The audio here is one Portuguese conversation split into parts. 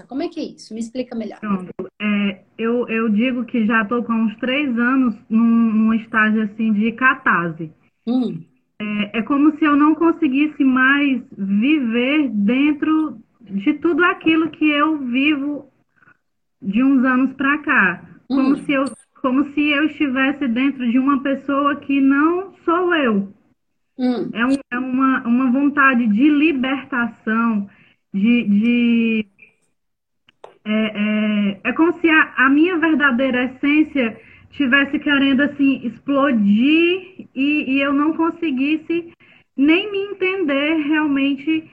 mudança? Como é que é isso? Me explica melhor. Pronto. É, eu, eu digo que já estou com uns três anos num, num estágio assim de catarse. Hum. É, é como se eu não conseguisse mais viver dentro de tudo aquilo que eu vivo de uns anos para cá. Como, Hum. se eu, como se eu estivesse dentro de uma pessoa que não sou eu. Hum. É, um- é uma, uma vontade de libertação, de, de é, é, é como se a, a minha verdadeira essência tivesse querendo assim explodir e, e eu não conseguisse nem me entender realmente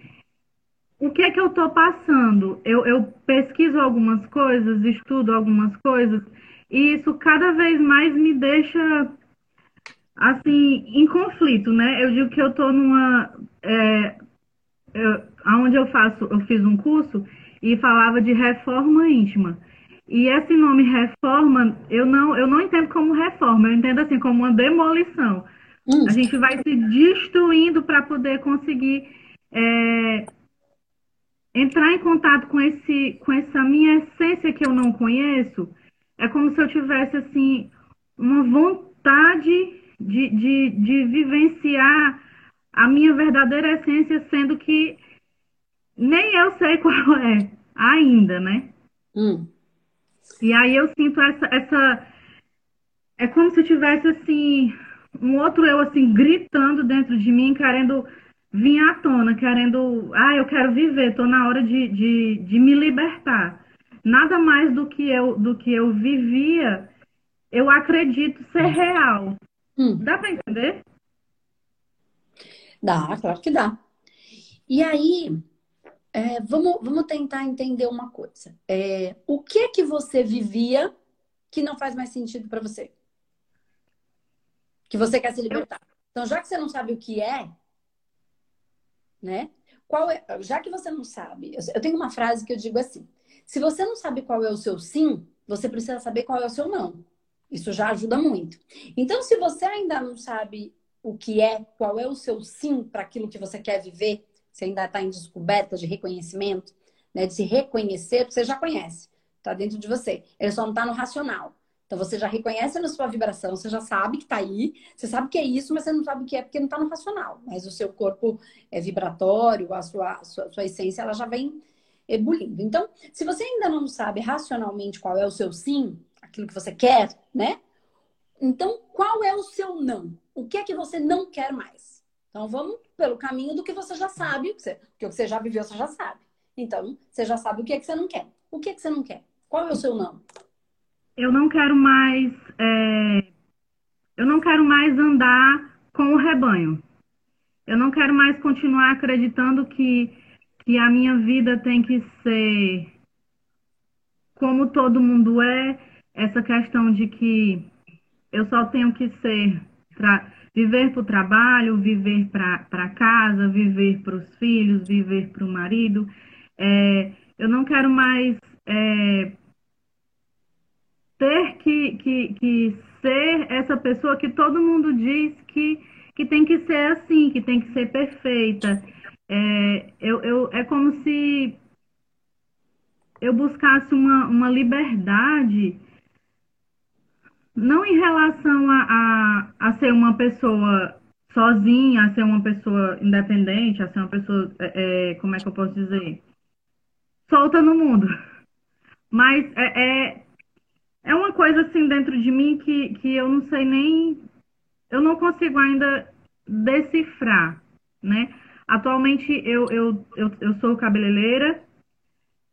o que é que eu estou passando. Eu, eu pesquiso algumas coisas, estudo algumas coisas e isso cada vez mais me deixa assim, em conflito, né? Eu digo que eu tô numa. É, eu, onde eu faço, eu fiz um curso e falava de reforma íntima. E esse nome reforma, eu não, eu não entendo como reforma, eu entendo assim como uma demolição. Hum. A gente vai se destruindo para poder conseguir é, entrar em contato com esse, com essa minha essência que eu não conheço. É como se eu tivesse assim uma vontade de, de, de vivenciar a minha verdadeira essência, sendo que nem eu sei qual é ainda, né? Hum. E aí eu sinto essa, essa. É como se eu tivesse assim, um outro eu assim, gritando dentro de mim, querendo vir à tona, querendo. Ah, eu quero viver, tô na hora de, de, de me libertar. Nada mais do que eu, do que eu vivia, eu acredito ser real. Hum. Dá para entender? Dá, claro que dá. E aí, é, vamos, vamos tentar entender uma coisa. É, o que é que você vivia que não faz mais sentido para você? Que você quer se libertar. Então, já que você não sabe o que é, né? Qual é, já que você não sabe, eu, tenho uma frase que eu digo assim: se você não sabe qual é o seu sim, você precisa saber qual é o seu não. Isso já ajuda muito. Então, se você ainda não sabe o que é, qual é o seu sim para aquilo que você quer viver, você ainda está em descoberta de reconhecimento, né, de se reconhecer, você já conhece, está dentro de você. Ele só não está no racional. Então você já reconhece na sua vibração, você já sabe que está aí, você sabe que é isso, mas você não sabe o que é porque não está no racional. Mas o seu corpo é vibratório, a sua, sua, sua essência ela já vem ebulindo. Então, se você ainda não sabe racionalmente qual é o seu sim, aquilo que você quer, né? Então, qual é o seu não? O que é que você não quer mais? Então, vamos pelo caminho do que você já sabe, porque o que você já viveu, você já sabe. Então, você já sabe o que é que você não quer. O que é que você não quer? Qual é o seu não? Eu não quero mais. é, Eu não quero mais andar com o rebanho. Eu não quero mais continuar acreditando que, que a minha vida tem que ser como todo mundo é, essa questão de que eu só tenho que ser tra- viver para o trabalho, viver para casa, viver para os filhos, viver para o marido. É, eu não quero mais é, ter que, que, que ser essa pessoa que todo mundo diz que, que tem que ser assim, que tem que ser perfeita. É, eu, eu, é como se eu buscasse uma, uma liberdade, não em relação a, a, a ser uma pessoa sozinha, a ser uma pessoa independente, a ser uma pessoa, é, é, como é que eu posso dizer? Solta no mundo. Mas é, é, é uma coisa assim dentro de mim que, que eu não sei nem. Eu não consigo ainda decifrar, né? Atualmente eu, eu, eu, eu sou cabeleireira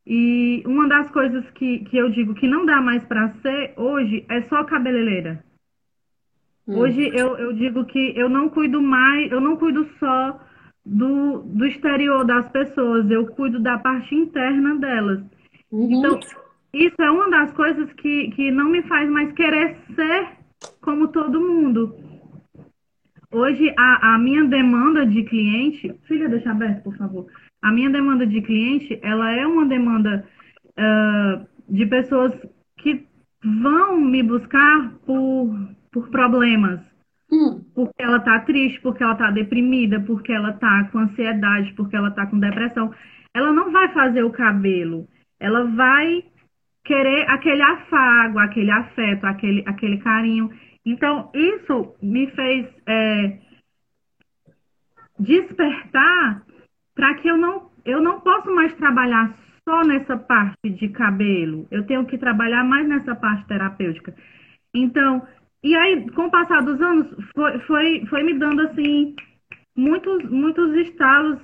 e uma das coisas que, que eu digo que não dá mais para ser hoje é só cabeleireira. Hum. Hoje eu, eu digo que eu não cuido mais, eu não cuido só do, do exterior das pessoas, eu cuido da parte interna delas. Uhum. Então, isso é uma das coisas que, que não me faz mais querer ser como todo mundo. Hoje, a, a minha demanda de cliente. Filha, deixa aberto, por favor. A minha demanda de cliente, ela é uma demanda ah, de pessoas que vão me buscar por, por problemas. Hum. Porque ela tá triste, porque ela tá deprimida, porque ela tá com ansiedade, porque ela tá com depressão. Ela não vai fazer o cabelo. ela vai querer aquele afago, aquele afeto, aquele, aquele carinho. Então, isso me fez é, despertar para que eu não, eu não posso mais trabalhar só nessa parte de cabelo. Eu tenho que trabalhar mais nessa parte terapêutica. Então, e aí, com o passar dos anos, foi, foi, foi me dando, assim, muitos, muitos estalos.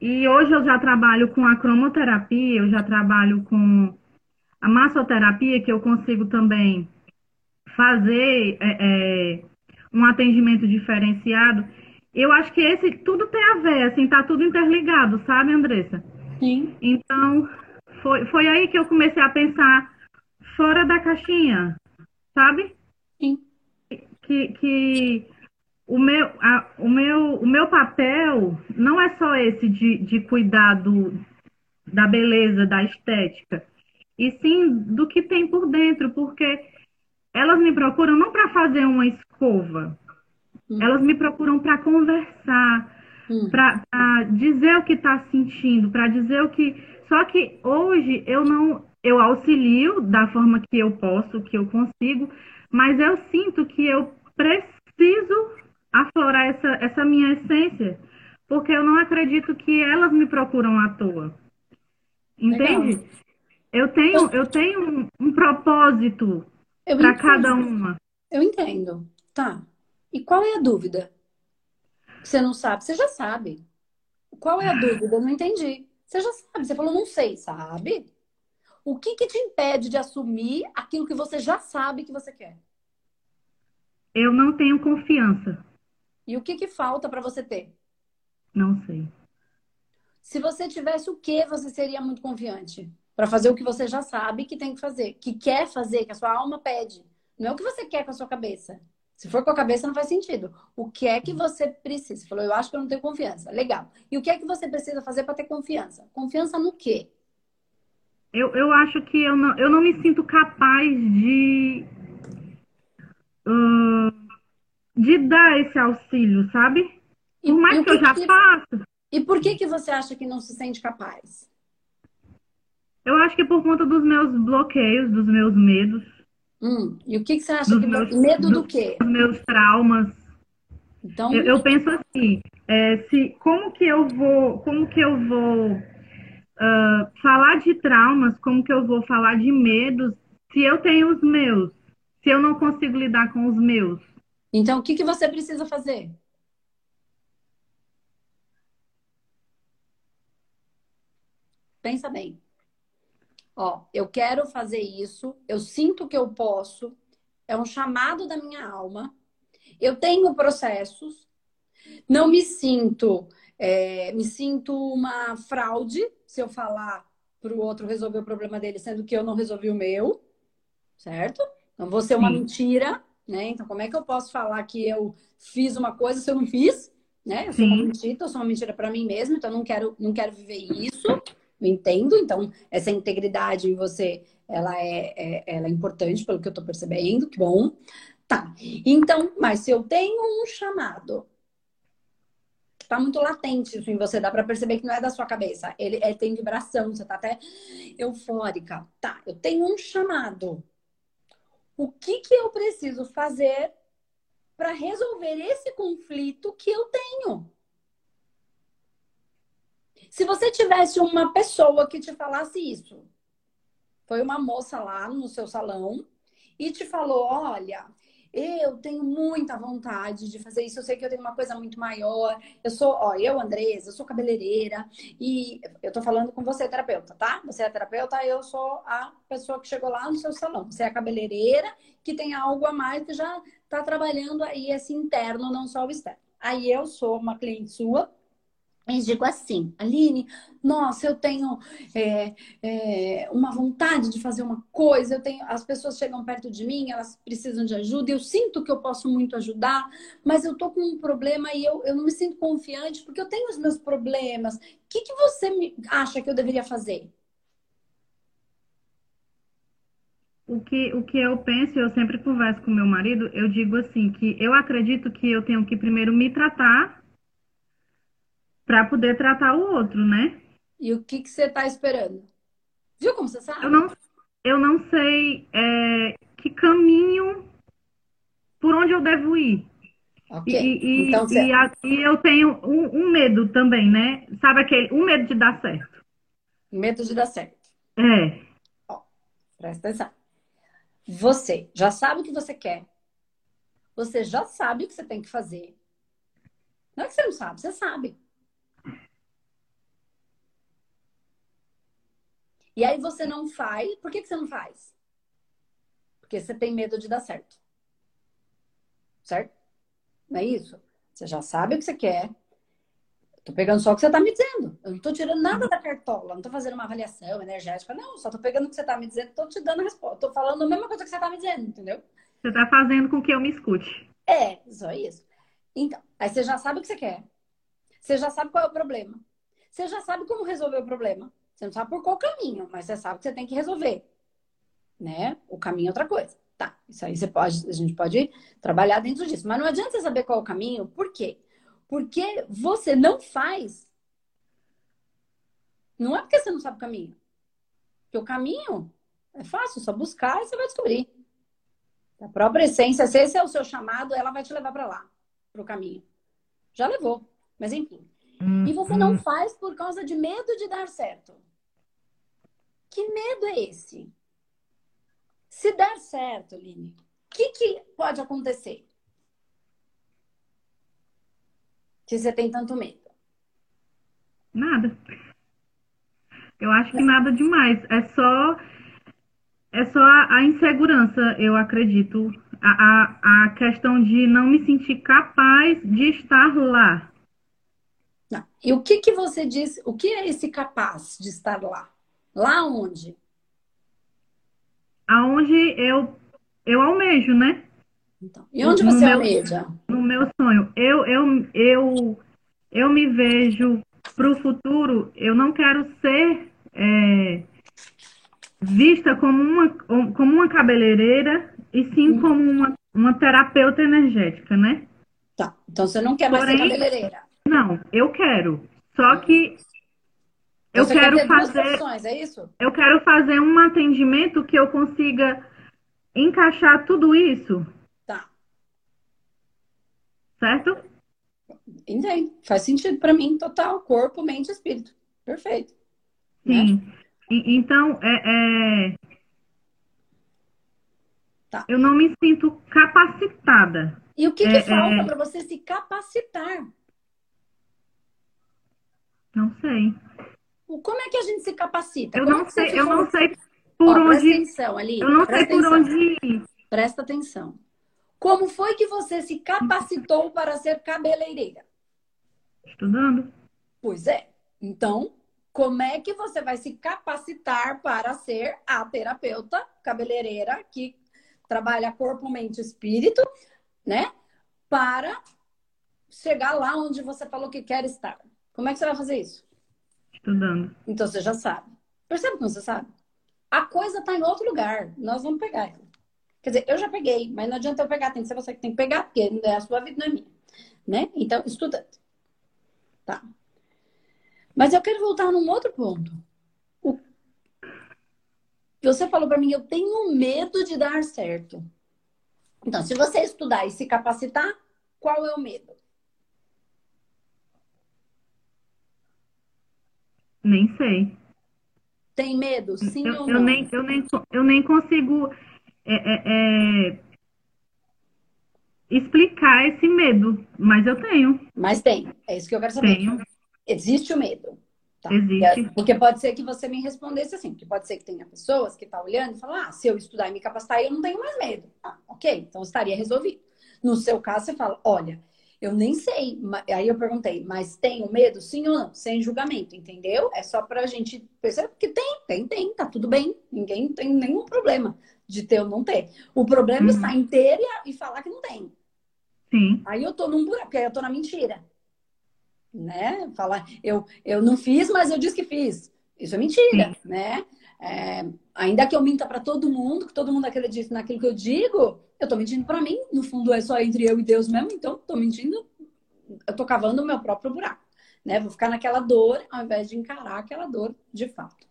E hoje eu já trabalho com a cromoterapia, eu já trabalho com a massoterapia, que eu consigo também fazer é, é, um atendimento diferenciado. Eu acho que esse tudo tem a ver, assim, tá tudo interligado, sabe, Andressa? Sim. Então, foi, foi aí que eu comecei a pensar fora da caixinha, sabe? Sim. Que, que o, meu, a, o, meu, o meu papel não é só esse de, de cuidar do, da beleza, da estética, e sim do que tem por dentro, porque elas me procuram não para fazer uma escova, hum. elas me procuram para conversar, hum. para dizer o que está sentindo, para dizer o que. Só que hoje eu não. Eu auxilio da forma que eu posso, que eu consigo, mas eu sinto que eu preciso aflorar essa, essa minha essência, porque eu não acredito que elas me procuram à toa. Entende? Legal. Eu tenho, eu tenho um, um propósito para cada uma. Eu entendo. Tá. E qual é a dúvida? Você não sabe? Você já sabe. Qual é a dúvida? Eu não entendi. Você já sabe. Você falou, não sei, sabe? O que, que te impede de assumir aquilo que você já sabe que você quer? Eu não tenho confiança. E o que, que falta para você ter? Não sei. Se você tivesse o que, você seria muito confiante para fazer o que você já sabe que tem que fazer, que quer fazer, que a sua alma pede. Não é o que você quer com a sua cabeça. Se for com a cabeça, não faz sentido. O que é que você precisa? Você falou, eu acho que eu não tenho confiança. Legal. E o que é que você precisa fazer para ter confiança? Confiança no quê? Eu, eu acho que eu não, eu não me sinto capaz de. Uh, de dar esse auxílio, sabe? Por mais que, que, eu já que... faça. E por que, que você acha que não se sente capaz? Eu acho que é por conta dos meus bloqueios, dos meus medos. Hum, e o que, que você acha? Que meus, medo do, do quê? Dos meus traumas. Então, eu, eu penso assim, é, se, como que eu vou, como que eu vou uh, falar de traumas, como que eu vou falar de medos, se eu tenho os meus, se eu não consigo lidar com os meus. Então, o que, que você precisa fazer? Pensa bem. Ó, eu quero fazer isso, eu sinto que eu posso, é um chamado da minha alma, eu tenho processos, não me sinto, é, me sinto uma fraude se eu falar para o outro resolver o problema dele, sendo que eu não resolvi o meu, certo? Não vou ser uma Sim. mentira, né? Então, como é que eu posso falar que eu fiz uma coisa se eu não fiz? Né? Eu sou Sim. uma mentira, eu sou uma mentira para mim mesma, então não quero, não quero viver isso entendo. Então, essa integridade em você, ela é, é, ela é importante, pelo que eu estou percebendo. Que bom. Tá. Então, mas se eu tenho um chamado, tá muito latente isso em você, dá para perceber que não é da sua cabeça. Ele, ele tem vibração, você tá até eufórica. Tá, eu tenho um chamado. O que que eu preciso fazer para resolver esse conflito que eu tenho? Se você tivesse uma pessoa que te falasse isso, foi uma moça lá no seu salão e te falou: olha, eu tenho muita vontade de fazer isso. Eu sei que eu tenho uma coisa muito maior. Eu sou, ó, eu, Andresa, eu sou cabeleireira e eu tô falando com você, terapeuta, tá? Você é terapeuta, eu sou a pessoa que chegou lá no seu salão. Você é a cabeleireira que tem algo a mais que já tá trabalhando aí esse interno, não só o externo. Aí eu sou uma cliente sua e digo assim, Aline, nossa, eu tenho é, é, uma vontade de fazer uma coisa, eu tenho, as pessoas chegam perto de mim, elas precisam de ajuda, eu sinto que eu posso muito ajudar, mas eu tô com um problema e eu, eu não me sinto confiante porque eu tenho os meus problemas. O que, que você me acha que eu deveria fazer? O que, o que eu penso, eu sempre converso com meu marido, eu digo assim, que eu acredito que eu tenho que primeiro me tratar para poder tratar o outro, né? E o que, que você está esperando? Viu como você sabe? Eu não, eu não sei é, que caminho, por onde eu devo ir. Ok. E, e, então, e, a, e eu tenho um, um, medo também, né? Sabe aquele, um medo de dar certo. Medo de dar certo. É. Ó, presta atenção. Você já sabe o que você quer. Você já sabe o que você tem que fazer. Não é que você não sabe, você sabe. E aí você não faz. Por que, que você não faz? Porque você tem medo de dar certo. Certo? Não é isso? Você já sabe o que você quer. Tô pegando só o que você tá me dizendo. Eu não tô tirando nada da cartola, não tô fazendo uma avaliação energética, não. Só tô pegando o que você tá me dizendo, tô te dando a resposta. Tô falando a mesma coisa que você tá me dizendo, entendeu? Você tá fazendo com que eu me escute. É, só isso. Então, aí você já sabe o que você quer. Você já sabe qual é o problema. Você já sabe como resolver o problema. Você não sabe por qual caminho, mas você sabe que você tem que resolver. Né? O caminho é outra coisa. Tá, isso aí você pode, a gente pode trabalhar dentro disso. Mas não adianta você saber qual é o caminho, por quê? Porque você não faz. Não é porque você não sabe o caminho. Porque o caminho é fácil, só buscar e você vai descobrir. A própria essência, se esse é o seu chamado, ela vai te levar para lá, para o caminho. Já levou, mas enfim. E você não uhum. faz por causa de medo de dar certo. Que medo é esse? Se der certo, Line, o que, que pode acontecer? Que você tem tanto medo? Nada. Eu acho que nada demais. É só é só a, a insegurança, eu acredito. A, a, a, questão de não me sentir capaz de estar lá. Não. E o que, que você diz? O que é esse capaz de estar lá? Lá onde? Aonde eu, eu almejo, né? Então, e onde você no almeja? no meu sonho. Eu, eu, eu, eu me vejo para o futuro, eu não quero ser é, vista como uma, como uma cabeleireira e sim hum. como uma, uma terapeuta energética, né? Tá. Então você não quer mais Porém, ser cabeleireira? Não, eu quero. Só que eu você quero quer fazer. Opções, é isso? Eu quero fazer um atendimento que eu consiga encaixar tudo isso. Tá. Certo? Entendo. Faz sentido para mim, total. Corpo, mente e espírito. Perfeito. Sim. Né? Então, é, é... Tá. eu não me sinto capacitada. E o que, que é, falta é... para você se capacitar? Não sei. Como é que a gente se capacita? Eu Como não é sei, eu não sei por Ó, onde. Presta atenção ali. Eu não sei por onde ir. Presta atenção. Como foi que você se capacitou para ser cabeleireira? Estudando. Pois é. Então, como é que você vai se capacitar para ser a terapeuta cabeleireira que trabalha corpo, mente e espírito, né? Para chegar lá onde você falou que quer estar. Como é que você vai fazer isso? Estudando. Então você já sabe. Percebe como você sabe? A coisa está em outro lugar. Nós vamos pegar ela. Quer dizer, eu já peguei, mas não adianta eu pegar, tem que ser você que tem que pegar, porque é a sua vida, não é minha. Né? Então, estudando. Tá. Mas eu quero voltar num outro ponto. O... Você falou para mim, eu tenho medo de dar certo. Então, se você estudar e se capacitar, qual é o medo? Nem sei. Tem medo? Sim eu, ou eu não? Nem, eu, nem, eu nem consigo é, é, é, explicar esse medo, mas eu tenho. Mas tem. É isso que eu quero saber. Tenho. Existe o medo. Tá? Existe. Porque pode ser que você me respondesse assim, porque pode ser que tenha pessoas que estão tá olhando e falam, ah, se eu estudar e me capacitar, eu não tenho mais medo. Ah, ok, então estaria resolvido. No seu caso, você fala, olha, eu nem sei. Aí eu perguntei, mas tenho medo? Sim ou não? Sem julgamento, entendeu? É só pra gente perceber que tem, tem, tem, tá tudo bem. Ninguém tem nenhum problema de ter ou não ter. O problema uhum. está ter e falar que não tem. Sim. Aí eu tô num buraco, porque aí eu tô na mentira né? Falar, eu, eu não fiz, mas eu disse que fiz. Isso é mentira, Sim. né? É, ainda que eu minta para todo mundo, que todo mundo acredite naquilo que eu digo, eu tô mentindo para mim. No fundo, é só entre eu e Deus mesmo, então tô mentindo, eu tô cavando o meu próprio buraco, né? Vou ficar naquela dor ao invés de encarar aquela dor de fato.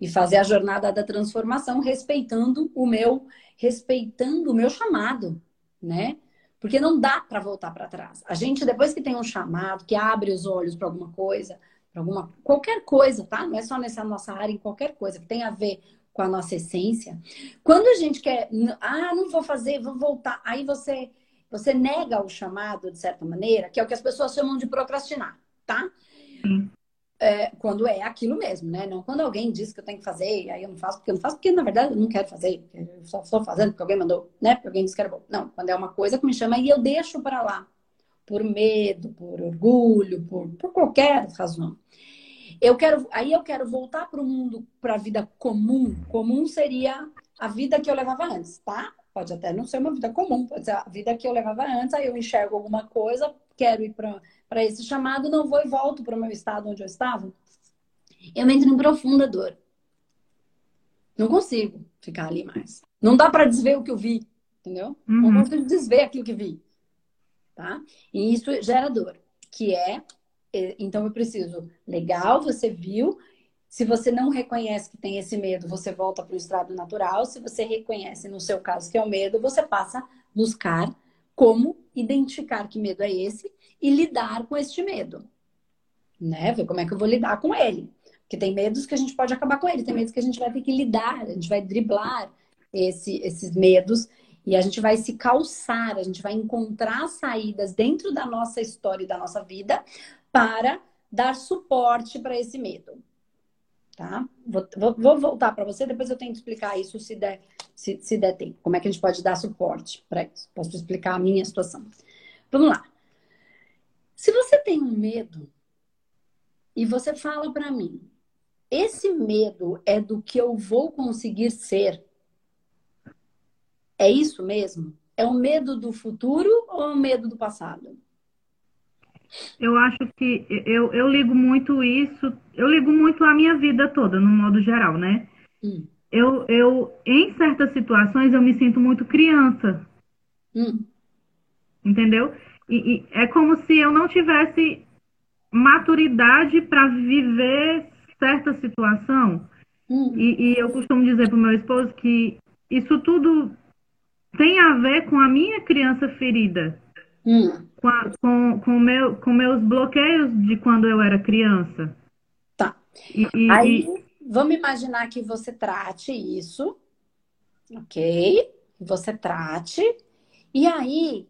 e fazer a jornada da transformação respeitando o meu respeitando o meu chamado, né? Porque não dá para voltar para trás. A gente depois que tem um chamado, que abre os olhos para alguma coisa, alguma qualquer coisa, tá? Não é só nessa nossa área, em qualquer coisa que tem a ver com a nossa essência. Quando a gente quer, ah, não vou fazer, vou voltar, aí você você nega o chamado de certa maneira, que é o que as pessoas chamam de procrastinar, tá? Sim é, quando é aquilo mesmo, né? Não quando alguém diz que eu tenho que fazer, aí eu não faço porque eu não faço, porque na verdade eu não quero fazer, eu só estou fazendo porque alguém mandou, né? Porque alguém disse que era bom. Não, quando é uma coisa que me chama e eu deixo para lá, por medo, por orgulho, por, por qualquer razão. Eu quero, aí eu quero voltar para o mundo, para a vida comum. Comum seria a vida que eu levava antes, tá? Pode até não ser uma vida comum, pode ser a vida que eu levava antes, aí eu enxergo alguma coisa, quero ir para esse chamado, não vou e volto para o meu estado onde eu estava, eu entro em profunda dor. Não consigo ficar ali mais. Não dá para desver o que eu vi, entendeu? Uhum. Não consigo desver aquilo que vi. Tá? E isso gera dor, que é então eu preciso, legal, você viu, se você não reconhece que tem esse medo, você volta para o estado natural. Se você reconhece, no seu caso, que é o medo, você passa a buscar como identificar que medo é esse e lidar com este medo. Né? Ver como é que eu vou lidar com ele. Porque tem medos que a gente pode acabar com ele, tem medos que a gente vai ter que lidar, a gente vai driblar esse, esses medos e a gente vai se calçar, a gente vai encontrar saídas dentro da nossa história e da nossa vida para dar suporte para esse medo. Tá? Vou, vou, vou voltar para você, depois eu tento explicar isso se der, se, se der tempo. Como é que a gente pode dar suporte para isso? Posso explicar a minha situação. Vamos lá. Se você tem um medo e você fala para mim, esse medo é do que eu vou conseguir ser. É isso mesmo? É o medo do futuro ou é o medo do passado? Eu acho que eu, eu ligo muito isso, eu ligo muito a minha vida toda, no modo geral, né? Hum. Eu, eu, em certas situações, eu me sinto muito criança. Hum. Entendeu? E, e é como se eu não tivesse maturidade para viver certa situação. Hum. E, e eu costumo dizer para o meu esposo que isso tudo tem a ver com a minha criança ferida. Hum. Com, com, meu, com meus bloqueios de quando eu era criança. Tá. E, e, Aí, e... vamos imaginar que você trate isso, ok? Você trate. E aí,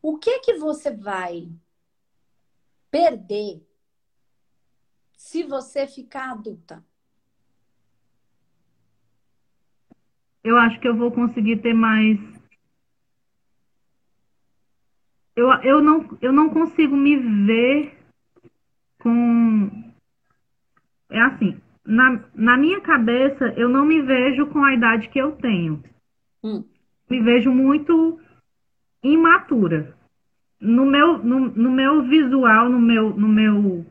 o que que você vai perder se você ficar adulta? Eu acho que eu vou conseguir ter mais. Eu, eu, não, eu não consigo me ver com. É assim, na, na minha cabeça, eu não me vejo com a idade que eu tenho. Hum. Me vejo muito imatura no meu, no, no meu visual, no meu, no meu,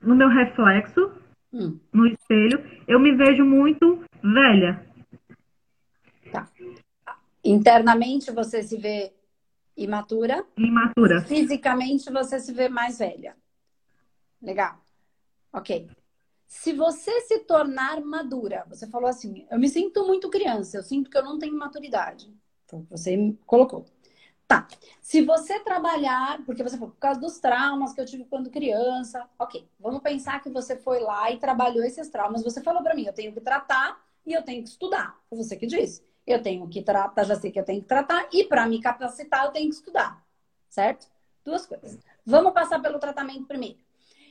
no meu reflexo, hum. no espelho, eu me vejo muito velha. Tá. Internamente você se vê imatura? Imatura. Fisicamente você se vê mais velha. Legal. Ok. Se você se tornar madura, você falou assim, eu me sinto muito criança, eu sinto que eu não tenho maturidade. Você colocou. Tá. Se você trabalhar, porque você falou, por causa dos traumas que eu tive quando criança, ok. Vamos pensar que você foi lá e trabalhou esses traumas. Você falou para mim, eu tenho que tratar e eu tenho que estudar. Foi você que disse. Eu tenho que tratar, já sei que eu tenho que tratar, e para me capacitar, eu tenho que estudar. Certo? Duas coisas. Vamos passar pelo tratamento primeiro.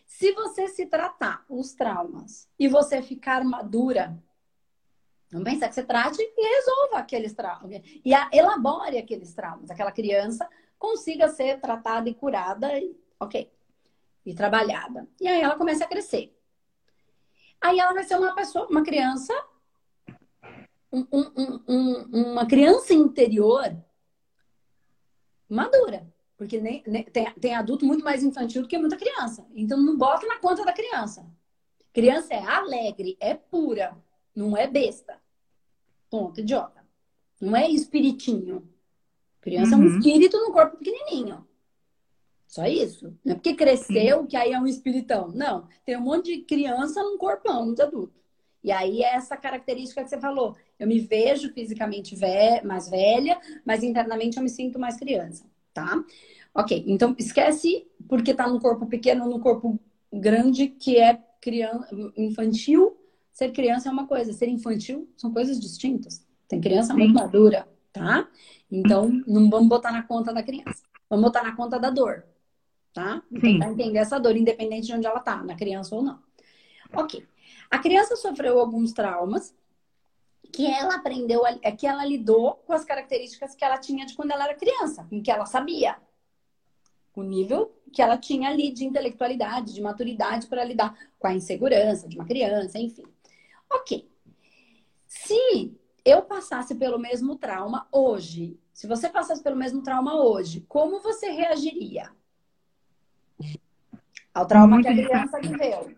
Se você se tratar os traumas e você ficar madura, Vamos pensar que você trate e resolva aqueles traumas. E elabore aqueles traumas. Aquela criança consiga ser tratada e curada, e, ok. E trabalhada. E aí ela começa a crescer. Aí ela vai ser uma pessoa, uma criança, um, um, um, uma criança interior madura. Porque nem, nem, tem, tem adulto muito mais infantil do que muita criança. Então não bota na conta da criança. Criança é alegre, é pura, não é besta. Ponto, idiota. Não é espiritinho. Criança uhum. é um uhum. espírito no corpo pequenininho. Só isso. Não é porque cresceu que aí é um espiritão. Não. Tem um monte de criança num corpão de adulto. E aí é essa característica que você falou. Eu me vejo fisicamente ve mais velha, mas internamente eu me sinto mais criança, tá? Ok, então esquece porque tá no corpo pequeno no corpo grande, que é criança, infantil. Ser criança é uma coisa, ser infantil são coisas distintas. Tem criança muito madura, tá? Então, não vamos botar na conta da criança. Vamos botar na conta da dor, tá? Tentar entender essa dor, independente de onde ela tá, na criança ou não. Ok. A criança sofreu alguns traumas que ela aprendeu, é que ela lidou com as características que ela tinha de quando ela era criança, em que ela sabia. O nível que ela tinha ali de intelectualidade, de maturidade para lidar com a insegurança de uma criança, enfim. Ok. Se eu passasse pelo mesmo trauma hoje, se você passasse pelo mesmo trauma hoje, como você reagiria ao trauma Muito que a criança viveu?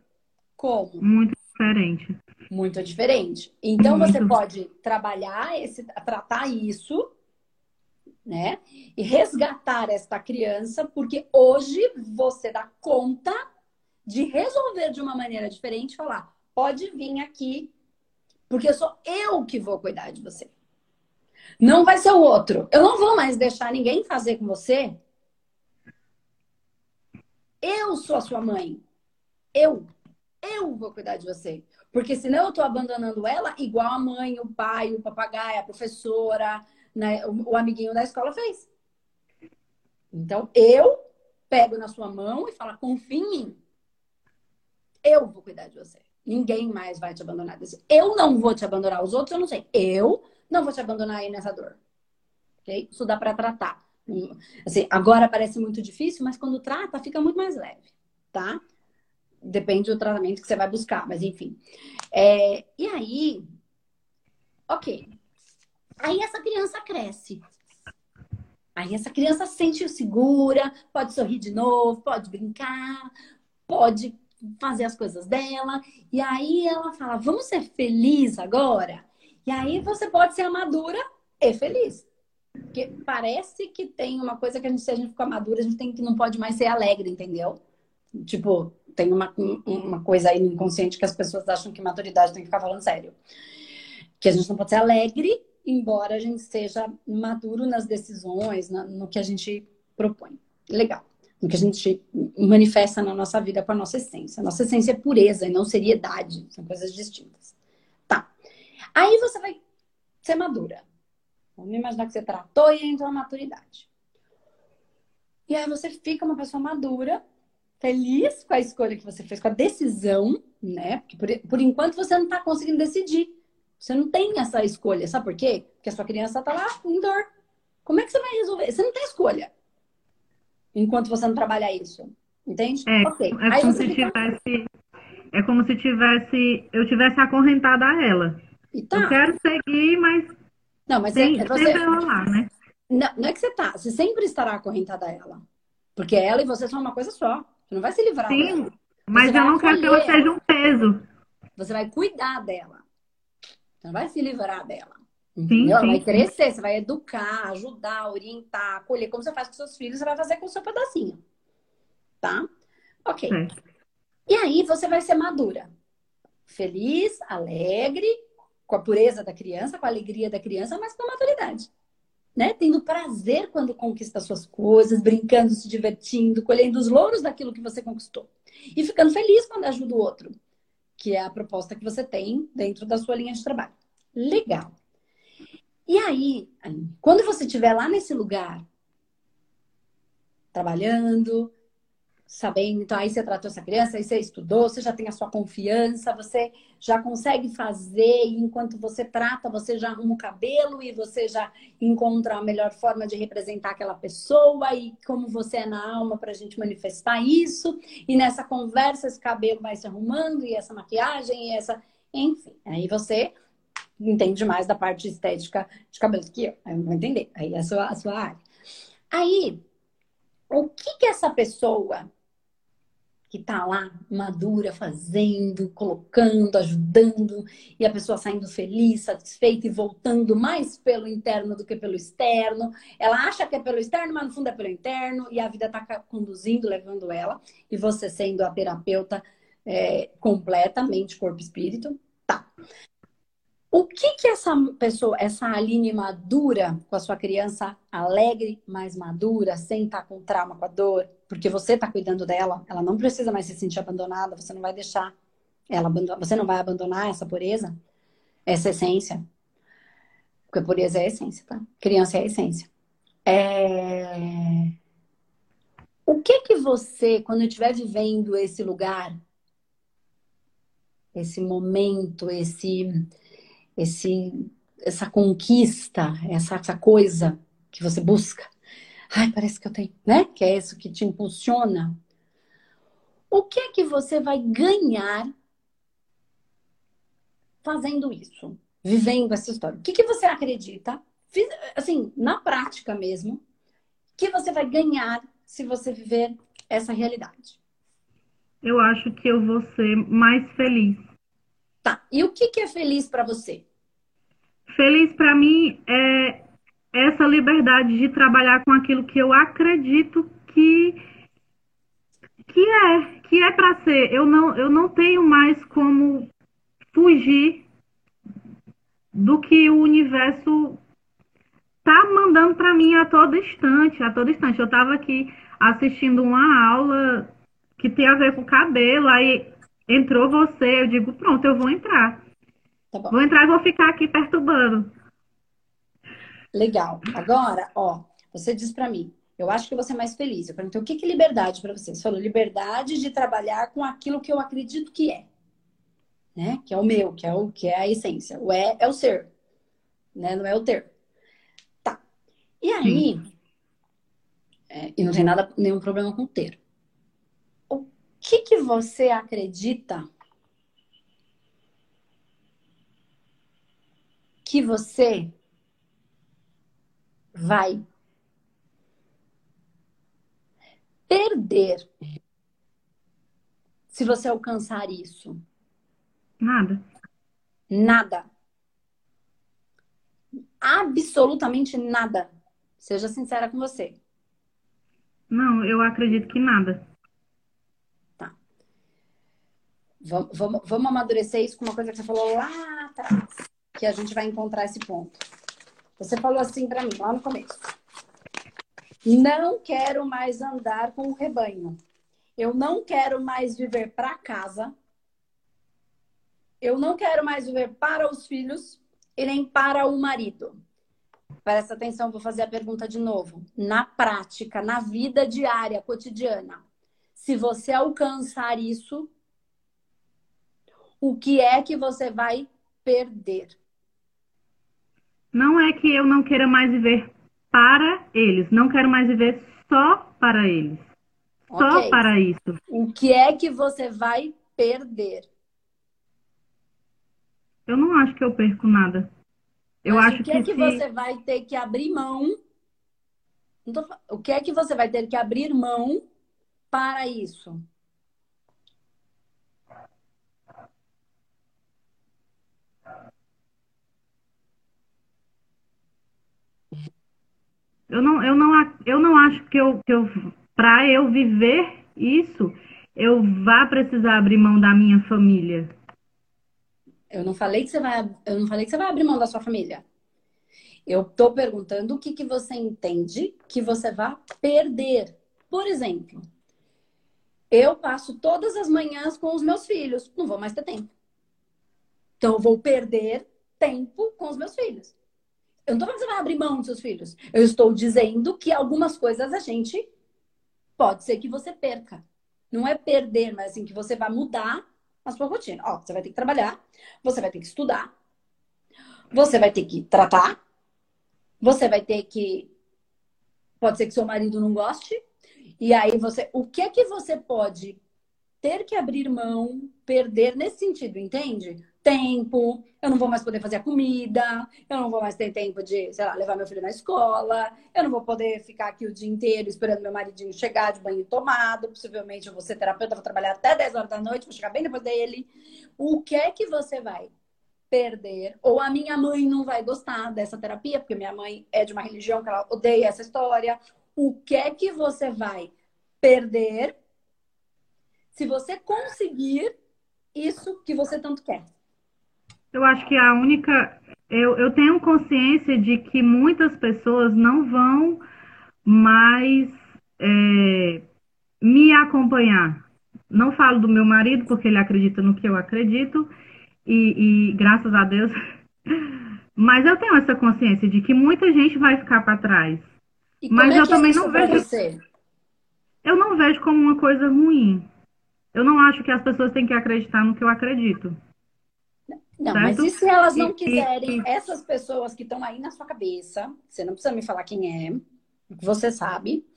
Como? Muito diferente. Muito diferente. Então Muito. você pode trabalhar esse, tratar isso, né? E resgatar esta criança, porque hoje você dá conta de resolver de uma maneira diferente, falar, pode vir aqui, porque sou eu que vou cuidar de você. Não vai ser o outro. Eu não vou mais deixar ninguém fazer com você. Eu sou a sua mãe. Eu. Eu vou cuidar de você. Porque senão eu estou abandonando ela igual a mãe, o pai, o papagaio, a professora, né, o, o amiguinho da escola fez. Então, eu pego na sua mão e falo, confia em mim. Eu vou cuidar de você. Ninguém mais vai te abandonar. Eu não vou te abandonar. Os outros eu não sei. Eu não vou te abandonar aí nessa dor. Ok? Isso dá para tratar. Assim, agora parece muito difícil, mas quando trata, fica muito mais leve, tá? Depende do tratamento que você vai buscar, mas enfim. É, e aí, ok. Aí essa criança cresce. Aí essa criança sente segura, pode sorrir de novo, pode brincar, pode fazer as coisas dela. E aí ela fala: vamos ser felizes agora? E aí você pode ser madura e feliz. Porque parece que tem uma coisa que a gente, se a gente ficar madura, a gente tem que não pode mais ser alegre, entendeu? Tipo, tem uma, uma coisa aí no inconsciente que as pessoas acham que maturidade tem que ficar falando sério. Que a gente não pode ser alegre, embora a gente seja maduro nas decisões, na, no que a gente propõe. Legal. No que a gente manifesta na nossa vida com a nossa essência. A nossa essência é pureza e não seriedade. São coisas distintas. Tá. Aí você vai ser madura. Vamos imaginar que você tratou e entrou na maturidade. E aí você fica uma pessoa madura feliz com a escolha que você fez, com a decisão, né? Porque por, por enquanto você não está conseguindo decidir. Você não tem essa escolha. Sabe por quê? Porque a sua criança está lá em dor. Como é que você vai resolver? Você não tem escolha. Enquanto você não trabalhar isso. Entende? É, okay. é como se fica... tivesse. É como se tivesse. Eu tivesse acorrentada a ela. Tá. Eu quero seguir, mas. Não, mas tem, é, você. Lá, né? Não, não é que você tá. Você sempre estará acorrentada a ela. Porque ela e você são uma coisa só. Você não vai se livrar Sim, dela. mas eu não quero que ela seja um peso. Você vai cuidar dela. Você não vai se livrar dela. Sim, ela vai crescer, você vai educar, ajudar, orientar, acolher. Como você faz com seus filhos, você vai fazer com o seu pedacinho. Tá? Ok. E aí você vai ser madura. Feliz, alegre, com a pureza da criança, com a alegria da criança, mas com a maturidade né? Tendo prazer quando conquista suas coisas, brincando, se divertindo, colhendo os louros daquilo que você conquistou. E ficando feliz quando ajuda o outro, que é a proposta que você tem dentro da sua linha de trabalho. Legal. E aí, quando você estiver lá nesse lugar, trabalhando, sabendo, então aí você tratou essa criança, aí você estudou, você já tem a sua confiança, você já consegue fazer, e enquanto você trata, você já arruma o cabelo e você já encontra a melhor forma de representar aquela pessoa e como você é na alma para a gente manifestar isso. E nessa conversa, esse cabelo vai se arrumando, e essa maquiagem, e essa. Enfim, aí você entende mais da parte estética de cabelo que eu. Aí eu vou entender. Aí é a sua, a sua área. Aí, o que que essa pessoa que tá lá madura, fazendo, colocando, ajudando, e a pessoa saindo feliz, satisfeita e voltando mais pelo interno do que pelo externo. Ela acha que é pelo externo, mas no fundo é pelo interno, e a vida tá conduzindo, levando ela, e você sendo a terapeuta é, completamente corpo e espírito. Tá. O que que essa pessoa, essa Aline madura com a sua criança alegre, mais madura, sem estar com trauma, com a dor, porque você está cuidando dela, ela não precisa mais se sentir abandonada, você não vai deixar ela você não vai abandonar essa pureza, essa essência. Porque a pureza é a essência, tá? Criança é a essência. É... O que que você, quando estiver vivendo esse lugar, esse momento, esse esse, essa conquista, essa, essa coisa que você busca. Ai, parece que eu tenho, né? Que é isso que te impulsiona. O que é que você vai ganhar fazendo isso? Vivendo essa história? O que, que você acredita, assim, na prática mesmo, que você vai ganhar se você viver essa realidade? Eu acho que eu vou ser mais feliz Tá. E o que, que é feliz para você? Feliz para mim é essa liberdade de trabalhar com aquilo que eu acredito que que é, que é para ser. Eu não eu não tenho mais como fugir do que o universo tá mandando para mim a todo instante, a todo instante. Eu estava aqui assistindo uma aula que tem a ver com cabelo, aí entrou você, eu digo, pronto, eu vou entrar. Tá vou entrar e vou ficar aqui perturbando. Legal. Agora, ó, você diz para mim, eu acho que eu vou ser mais feliz. Eu perguntei o que é liberdade para você. Você falou liberdade de trabalhar com aquilo que eu acredito que é. Né? Que é o meu, que é o que é a essência. O é é o ser, né? Não é o ter. Tá. E aí, é, e não tem nada nenhum problema com ter que, que você acredita que você vai perder se você alcançar isso? Nada. Nada. Absolutamente nada. Seja sincera com você. Não, eu acredito que nada. Vamos, vamos, amadurecer isso com uma coisa que você falou lá atrás, que a gente vai encontrar esse ponto. Você falou assim para mim, lá no começo. Não quero mais andar com o rebanho. Eu não quero mais viver para casa. Eu não quero mais viver para os filhos e nem para o marido. Presta atenção, vou fazer a pergunta de novo. Na prática, na vida diária, cotidiana, se você alcançar isso, o que é que você vai perder? Não é que eu não queira mais viver para eles, não quero mais viver só para eles. Okay. Só para isso. O que é que você vai perder? Eu não acho que eu perco nada. Eu Mas acho o que, é que é que se... você vai ter que abrir mão? Tô... O que é que você vai ter que abrir mão para isso? Eu não, eu não, eu não acho que eu, que eu para eu viver isso, eu vá precisar abrir mão da minha família. Eu não falei que você vai, eu não falei que você vai abrir mão da sua família. Eu tô perguntando o que, que você entende que você vai perder. Por exemplo, eu passo todas as manhãs com os meus filhos, não vou mais ter tempo. Então eu vou perder tempo com os meus filhos. Eu não tô falando que você vai abrir mão dos seus filhos. Eu estou dizendo que algumas coisas a gente pode ser que você perca. Não é perder, mas assim, que você vai mudar a sua rotina. Ó, você vai ter que trabalhar, você vai ter que estudar, você vai ter que tratar, você vai ter que. Pode ser que seu marido não goste. E aí você. O que é que você pode ter que abrir mão, perder nesse sentido, entende? Tempo, eu não vou mais poder fazer a comida, eu não vou mais ter tempo de, sei lá, levar meu filho na escola, eu não vou poder ficar aqui o dia inteiro esperando meu maridinho chegar de banho tomado, possivelmente eu vou ser terapeuta, vou trabalhar até 10 horas da noite, vou chegar bem depois dele. O que é que você vai perder? Ou a minha mãe não vai gostar dessa terapia, porque minha mãe é de uma religião que ela odeia essa história. O que é que você vai perder se você conseguir isso que você tanto quer? Eu acho que a única. Eu, eu tenho consciência de que muitas pessoas não vão mais é, me acompanhar. Não falo do meu marido, porque ele acredita no que eu acredito, e, e graças a Deus. Mas eu tenho essa consciência de que muita gente vai ficar para trás. Mas é eu também não vejo. Você? Eu não vejo como uma coisa ruim. Eu não acho que as pessoas têm que acreditar no que eu acredito. Não, certo? mas e se elas não quiserem, essas pessoas que estão aí na sua cabeça, você não precisa me falar quem é, você sabe,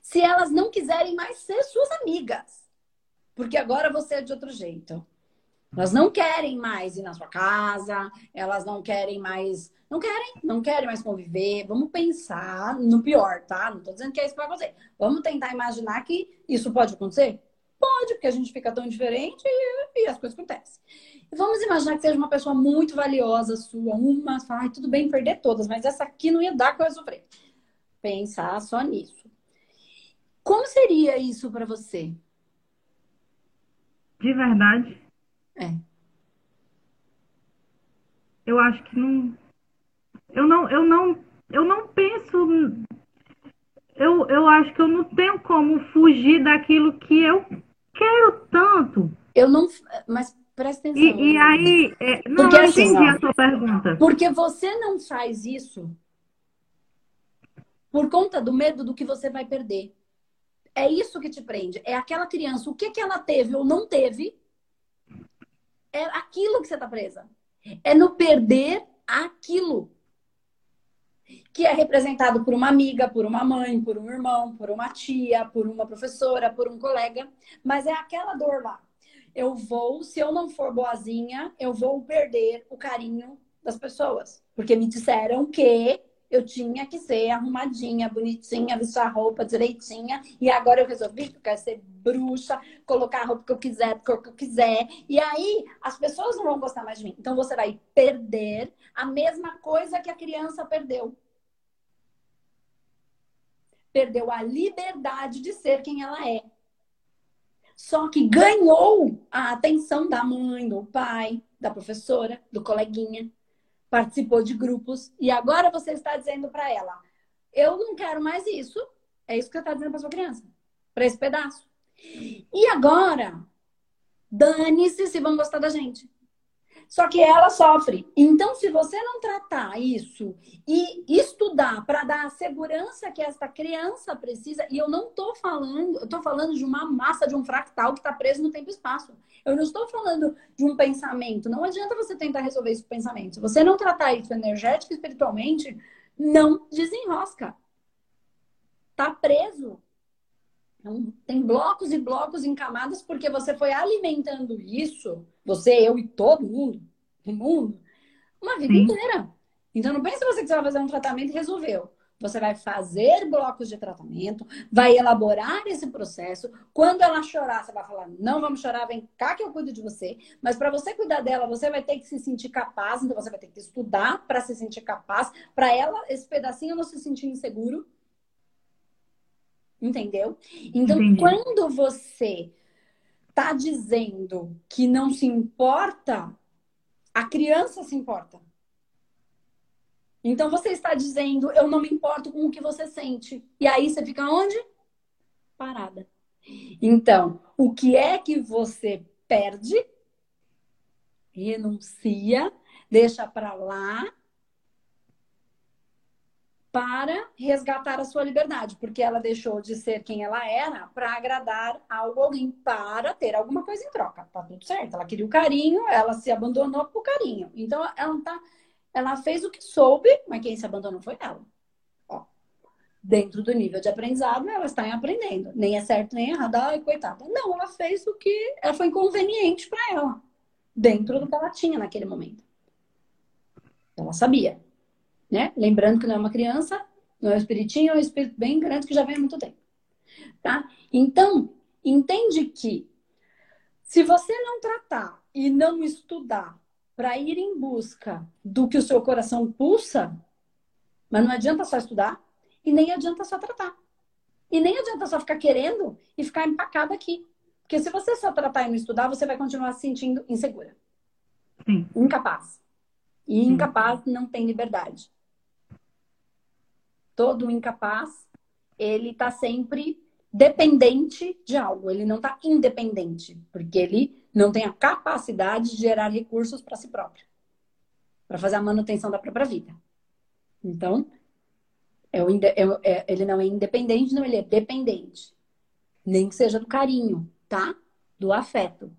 se elas não quiserem mais ser suas amigas, porque agora você é de outro jeito. Elas não querem mais ir na sua casa, elas não querem mais. Não querem, não querem mais conviver. Vamos pensar no pior, tá? Não tô dizendo que é isso que vai acontecer. Vamos tentar imaginar que isso pode acontecer? Pode, porque a gente fica tão diferente e, e as coisas acontecem. Vamos imaginar que seja uma pessoa muito valiosa sua, uma, fala, tudo bem perder todas, mas essa aqui não ia dar que eu ia sofrer. Pensar só nisso. Como seria isso para você? De verdade? É. Eu acho que não. Eu não, eu não, eu não penso eu, eu acho que eu não tenho como fugir daquilo que eu quero tanto. Eu não. Mas presta atenção. E, e aí. É, não, porque, eu assim, entendi ó, a sua pergunta. Porque você não faz isso por conta do medo do que você vai perder. É isso que te prende. É aquela criança, o que, que ela teve ou não teve, é aquilo que você está presa. É no perder aquilo que é representado por uma amiga, por uma mãe, por um irmão, por uma tia, por uma professora, por um colega, mas é aquela dor lá. Eu vou, se eu não for boazinha, eu vou perder o carinho das pessoas, porque me disseram que eu tinha que ser arrumadinha, bonitinha, vestir a roupa direitinha. E agora eu resolvi que eu quero ser bruxa, colocar a roupa que eu quiser, porque eu quiser. E aí as pessoas não vão gostar mais de mim. Então você vai perder a mesma coisa que a criança perdeu. Perdeu a liberdade de ser quem ela é. Só que ganhou a atenção da mãe, do pai, da professora, do coleguinha participou de grupos e agora você está dizendo para ela: eu não quero mais isso. É isso que você está dizendo para sua criança, para esse pedaço. E agora, dane-se se vão gostar da gente. Só que ela sofre. Então, se você não tratar isso e estudar para dar a segurança que esta criança precisa, e eu não estou falando, eu estou falando de uma massa, de um fractal que está preso no tempo e espaço. Eu não estou falando de um pensamento. Não adianta você tentar resolver esse pensamento. Se você não tratar isso energético e espiritualmente, não desenrosca. Tá preso. Então, tem blocos e blocos em camadas porque você foi alimentando isso você, eu e todo mundo, o mundo, uma vida Sim. inteira. Então não pense você que você vai fazer um tratamento e resolveu. Você vai fazer blocos de tratamento, vai elaborar esse processo. Quando ela chorar, você vai falar: não vamos chorar, vem cá que eu cuido de você. Mas para você cuidar dela, você vai ter que se sentir capaz, então você vai ter que estudar para se sentir capaz, para ela, esse pedacinho não se sentir inseguro. Entendeu? Então, Entendi. quando você está dizendo que não se importa, a criança se importa. Então você está dizendo, eu não me importo com o que você sente. E aí você fica onde? Parada. Então, o que é que você perde? Renuncia, deixa para lá para resgatar a sua liberdade, porque ela deixou de ser quem ela era para agradar algo alguém, para ter alguma coisa em troca. Tá tudo certo. Ela queria o carinho, ela se abandonou pro carinho. Então ela tá, ela fez o que soube, mas quem se abandonou foi ela. Ó, dentro do nível de aprendizado, ela está aprendendo. Nem é certo nem é errado. Ai, coitada. Não, ela fez o que ela foi inconveniente para ela. dentro do que ela tinha naquele momento. Ela sabia, né? Lembrando que não é uma criança, não é um espiritinho, é um espírito bem grande que já vem há muito tempo, tá? Então, entende que se você não tratar e não estudar para ir em busca do que o seu coração pulsa, mas não adianta só estudar e nem adianta só tratar. E nem adianta só ficar querendo e ficar empacado aqui. Porque se você só tratar e não estudar, você vai continuar se sentindo insegura. Sim. Incapaz. E incapaz não tem liberdade. Todo incapaz, ele está sempre dependente de algo. Ele não está independente, porque ele não tem a capacidade de gerar recursos para si próprio, para fazer a manutenção da própria vida. Então, é o, é, é, ele não é independente, não, ele é dependente. Nem que seja do carinho, tá? Do afeto,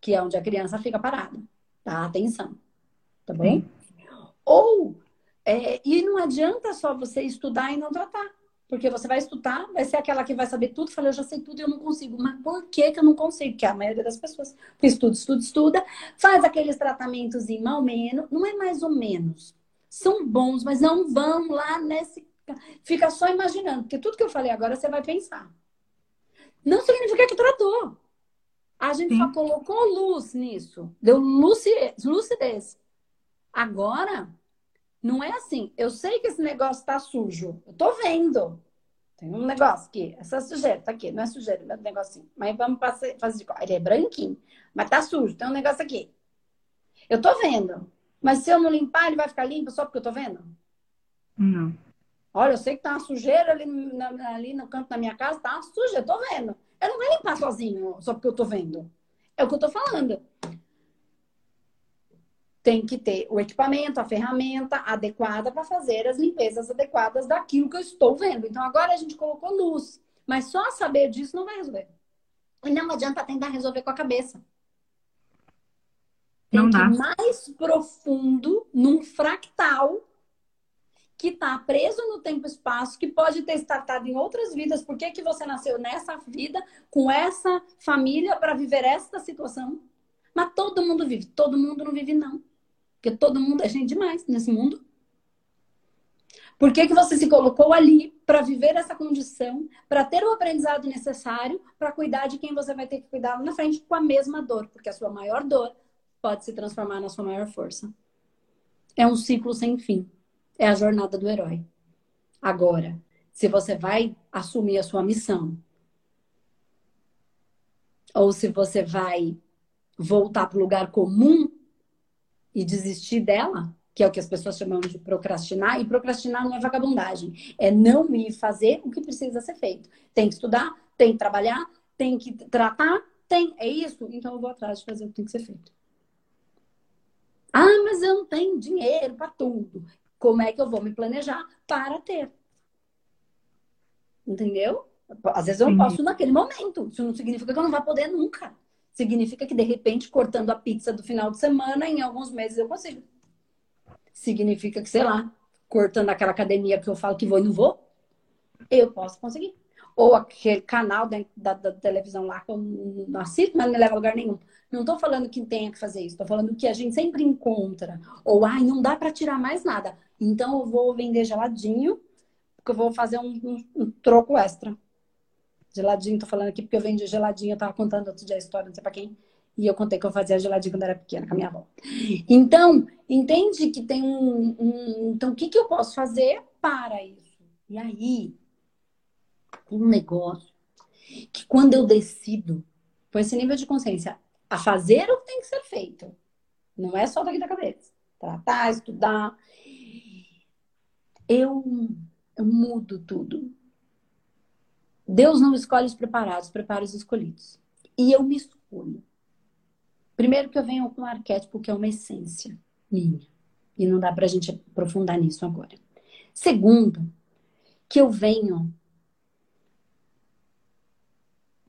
que é onde a criança fica parada. Tá? Atenção. Tá bom? Sim. Ou, é, e não adianta só você estudar e não tratar. Porque você vai estudar, vai ser aquela que vai saber tudo, fala, eu já sei tudo e eu não consigo. Mas por que, que eu não consigo? Que é a maioria das pessoas. Estuda, estuda, estuda, faz aqueles tratamentos e mal menos. Não é mais ou menos. São bons, mas não vão lá nesse Fica só imaginando, porque tudo que eu falei agora você vai pensar. Não significa que tratou. A gente Sim. só colocou luz nisso, deu lucidez. Agora, não é assim. Eu sei que esse negócio tá sujo. Eu tô vendo. Tem um negócio aqui. Essa sujeira tá aqui. Não é sujeira, é um negocinho. Mas vamos fazer de cor. Ele é branquinho. Mas tá sujo. Tem um negócio aqui. Eu tô vendo. Mas se eu não limpar, ele vai ficar limpo só porque eu tô vendo? Não. Olha, eu sei que tá uma sujeira ali, na, ali no canto da minha casa, tá uma sujeira, tô vendo. Eu não vou limpar sozinho, só porque eu tô vendo. É o que eu tô falando. Tem que ter o equipamento, a ferramenta adequada para fazer as limpezas adequadas daquilo que eu estou vendo. Então agora a gente colocou luz, mas só saber disso não vai resolver. E não adianta tentar resolver com a cabeça. Tem não que ir mais profundo num fractal que está preso no tempo e espaço, que pode ter startado em outras vidas. Por que, que você nasceu nessa vida, com essa família, para viver essa situação? Mas todo mundo vive. Todo mundo não vive, não. Porque todo mundo é gente demais nesse mundo. Por que, que você se colocou ali para viver essa condição, para ter o aprendizado necessário, para cuidar de quem você vai ter que cuidar na frente com a mesma dor? Porque a sua maior dor pode se transformar na sua maior força. É um ciclo sem fim é a jornada do herói. Agora, se você vai assumir a sua missão, ou se você vai voltar para o lugar comum e desistir dela, que é o que as pessoas chamam de procrastinar, e procrastinar não é vagabundagem, é não ir fazer o que precisa ser feito. Tem que estudar, tem que trabalhar, tem que tratar, tem, é isso, então eu vou atrás de fazer o que tem que ser feito. Ah, mas eu não tenho dinheiro para tudo. Como é que eu vou me planejar para ter? Entendeu? Às vezes eu não posso naquele momento. Isso não significa que eu não vou poder nunca. Significa que, de repente, cortando a pizza do final de semana, em alguns meses eu consigo. Significa que, sei lá, cortando aquela academia que eu falo que vou e não vou, eu posso conseguir. Ou aquele canal da, da, da televisão lá que eu não assisto, mas não me leva a lugar nenhum. Não estou falando que tenha que fazer isso, estou falando que a gente sempre encontra. Ou, ai, não dá para tirar mais nada. Então eu vou vender geladinho, porque eu vou fazer um, um, um troco extra. Geladinho, tô falando aqui porque eu vendi geladinho, eu tava contando outro dia a história, não sei pra quem. E eu contei que eu fazia geladinho quando era pequena com a minha avó. Então, entende que tem um. um então, o que, que eu posso fazer para isso? E aí, um negócio que quando eu decido, com esse nível de consciência, a fazer o que tem que ser feito, não é só daqui da cabeça. Tratar, estudar, eu, eu mudo tudo. Deus não escolhe os preparados, prepara os escolhidos. E eu me escolho. Primeiro que eu venho com um arquétipo que é uma essência minha. E não dá pra gente aprofundar nisso agora. Segundo, que eu venho.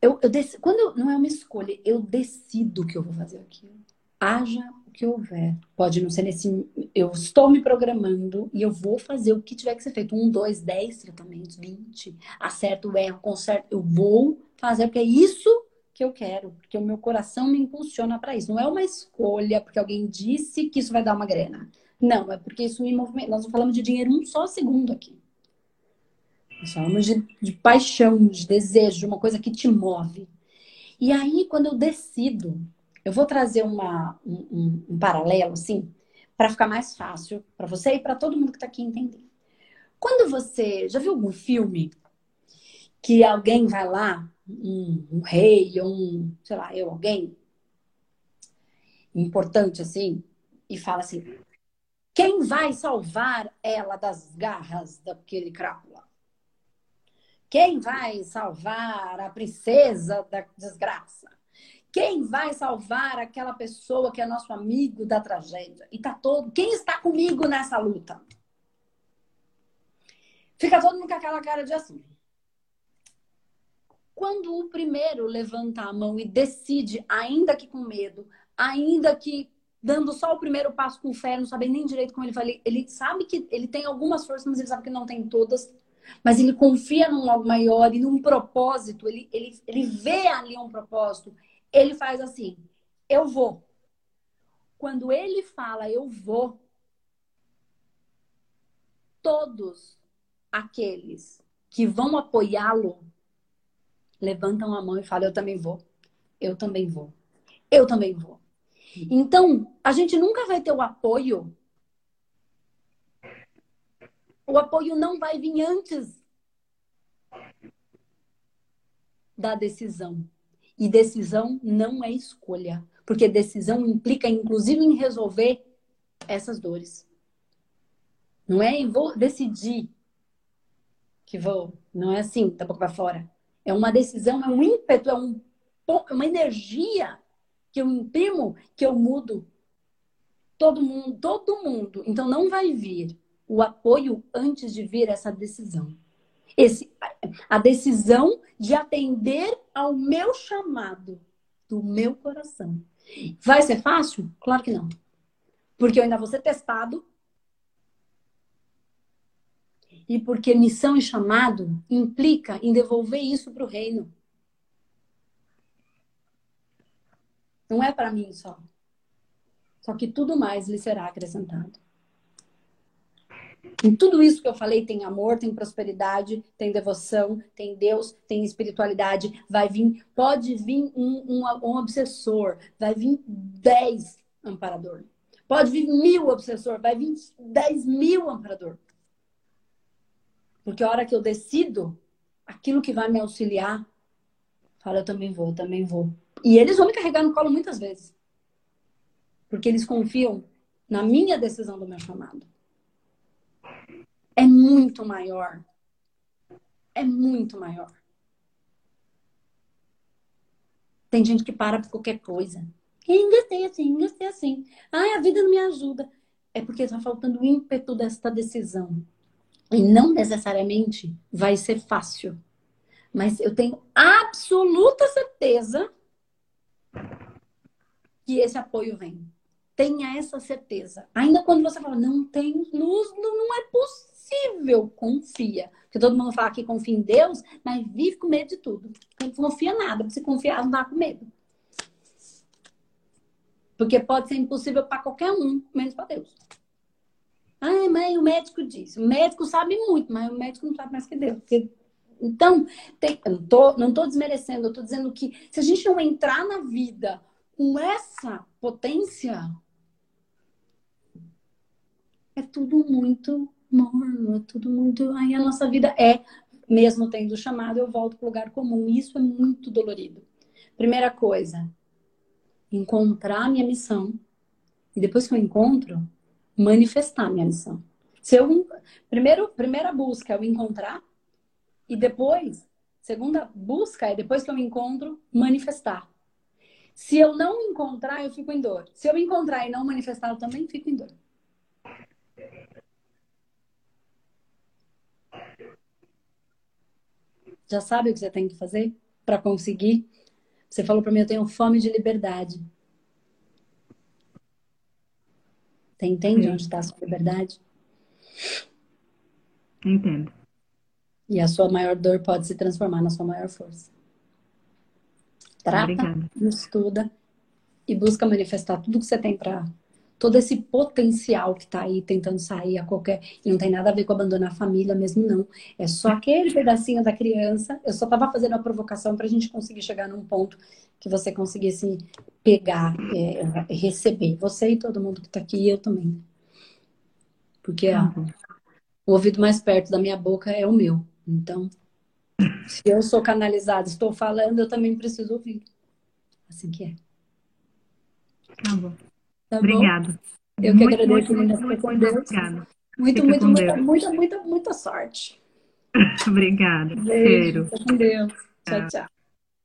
Eu, eu dec... Quando eu... não é uma escolha, eu decido que eu vou fazer aquilo. Haja que houver. Pode não ser nesse. Eu estou me programando e eu vou fazer o que tiver que ser feito. Um, dois, dez tratamentos, vinte. Acerto o erro, conserto. Eu vou fazer, porque é isso que eu quero, porque o meu coração me impulsiona para isso. Não é uma escolha porque alguém disse que isso vai dar uma grana. Não, é porque isso me movimenta. Nós não falamos de dinheiro um só segundo aqui. Nós falamos de, de paixão, de desejo, de uma coisa que te move. E aí, quando eu decido, eu vou trazer uma, um, um, um paralelo, assim, para ficar mais fácil para você e para todo mundo que está aqui entender. Quando você já viu algum filme que alguém vai lá um, um rei ou um, sei lá, eu, alguém importante assim, e fala assim: quem vai salvar ela das garras daquele crápula? Quem vai salvar a princesa da desgraça? Quem vai salvar aquela pessoa que é nosso amigo da tragédia? E tá todo. Quem está comigo nessa luta? Fica todo mundo com aquela cara de assim. Quando o primeiro levanta a mão e decide, ainda que com medo, ainda que dando só o primeiro passo com fé, não sabe nem direito como ele vai, ele sabe que ele tem algumas forças, mas ele sabe que não tem todas. Mas ele confia num algo maior e num propósito, ele, ele, ele vê ali um propósito, ele faz assim: eu vou. Quando ele fala eu vou, todos aqueles que vão apoiá-lo levantam a mão e falam: Eu também vou, eu também vou, eu também vou. Então, a gente nunca vai ter o apoio. O apoio não vai vir antes da decisão. E decisão não é escolha, porque decisão implica, inclusive, em resolver essas dores. Não é vou decidir que vou, não é assim, da boca para fora. É uma decisão, é um ímpeto, é um, uma energia que eu imprimo, que eu mudo. Todo mundo, todo mundo. Então não vai vir o apoio antes de vir essa decisão. Esse, a decisão de atender ao meu chamado do meu coração. Vai ser fácil? Claro que não. Porque eu ainda vou ser testado e porque missão e chamado implica em devolver isso para o reino. Não é para mim só. Só que tudo mais lhe será acrescentado. Em tudo isso que eu falei, tem amor, tem prosperidade, tem devoção, tem Deus, tem espiritualidade. Vai vir, pode vir um, um, um obsessor, vai vir dez amparador. Pode vir mil obsessor, vai vir dez mil amparador. Porque a hora que eu decido aquilo que vai me auxiliar, fala, eu também vou, eu também vou. E eles vão me carregar no colo muitas vezes. Porque eles confiam na minha decisão do meu chamado. É muito maior. É muito maior. Tem gente que para por qualquer coisa. Engastei assim, engastei assim. Ai, a vida não me ajuda. É porque está faltando o ímpeto desta decisão. E não necessariamente vai ser fácil. Mas eu tenho absoluta certeza que esse apoio vem. Tenha essa certeza. Ainda quando você fala, não tem luz, não é possível, confia. Porque todo mundo fala que confia em Deus, mas vive com medo de tudo. Não confia nada. Se confiar, não dá com medo. Porque pode ser impossível para qualquer um, menos para Deus. Ai, mãe, o médico disse. O médico sabe muito, mas o médico não sabe mais que Deus. Porque... Então, tem... eu não tô, desmerecendo, eu tô dizendo que se a gente não entrar na vida com essa potência, é tudo muito morno, é tudo muito. Aí a nossa vida é, mesmo tendo chamado, eu volto para o lugar comum. Isso é muito dolorido. Primeira coisa, encontrar a minha missão. E depois que eu encontro, manifestar minha missão. Se eu, primeiro, primeira busca é o encontrar e depois, segunda busca é depois que eu encontro, manifestar. Se eu não encontrar, eu fico em dor. Se eu encontrar e não manifestar, eu também fico em dor. Já sabe o que você tem que fazer para conseguir? Você falou para mim, eu tenho fome de liberdade. Você entende onde está a sua liberdade? Entendo. E a sua maior dor pode se transformar na sua maior força. Trata, Obrigada. estuda e busca manifestar tudo que você tem para todo esse potencial que está aí tentando sair a qualquer. E não tem nada a ver com abandonar a família mesmo, não. É só aquele pedacinho da criança. Eu só estava fazendo a provocação para a gente conseguir chegar num ponto que você conseguisse pegar, é, receber. Você e todo mundo que está aqui, eu também. Porque ó, Tá o ouvido mais perto da minha boca é o meu. Então, se eu sou canalizada, estou falando, eu também preciso ouvir. Assim que é. Tá bom. Tá Obrigada. bom? Eu que Muito, agradeço, muito, muito, muito obrigada. Muito, Fica muito, com muita, muita, muita, muita sorte. Obrigada. Beijo. Fica com Deus. Tchau, tchau.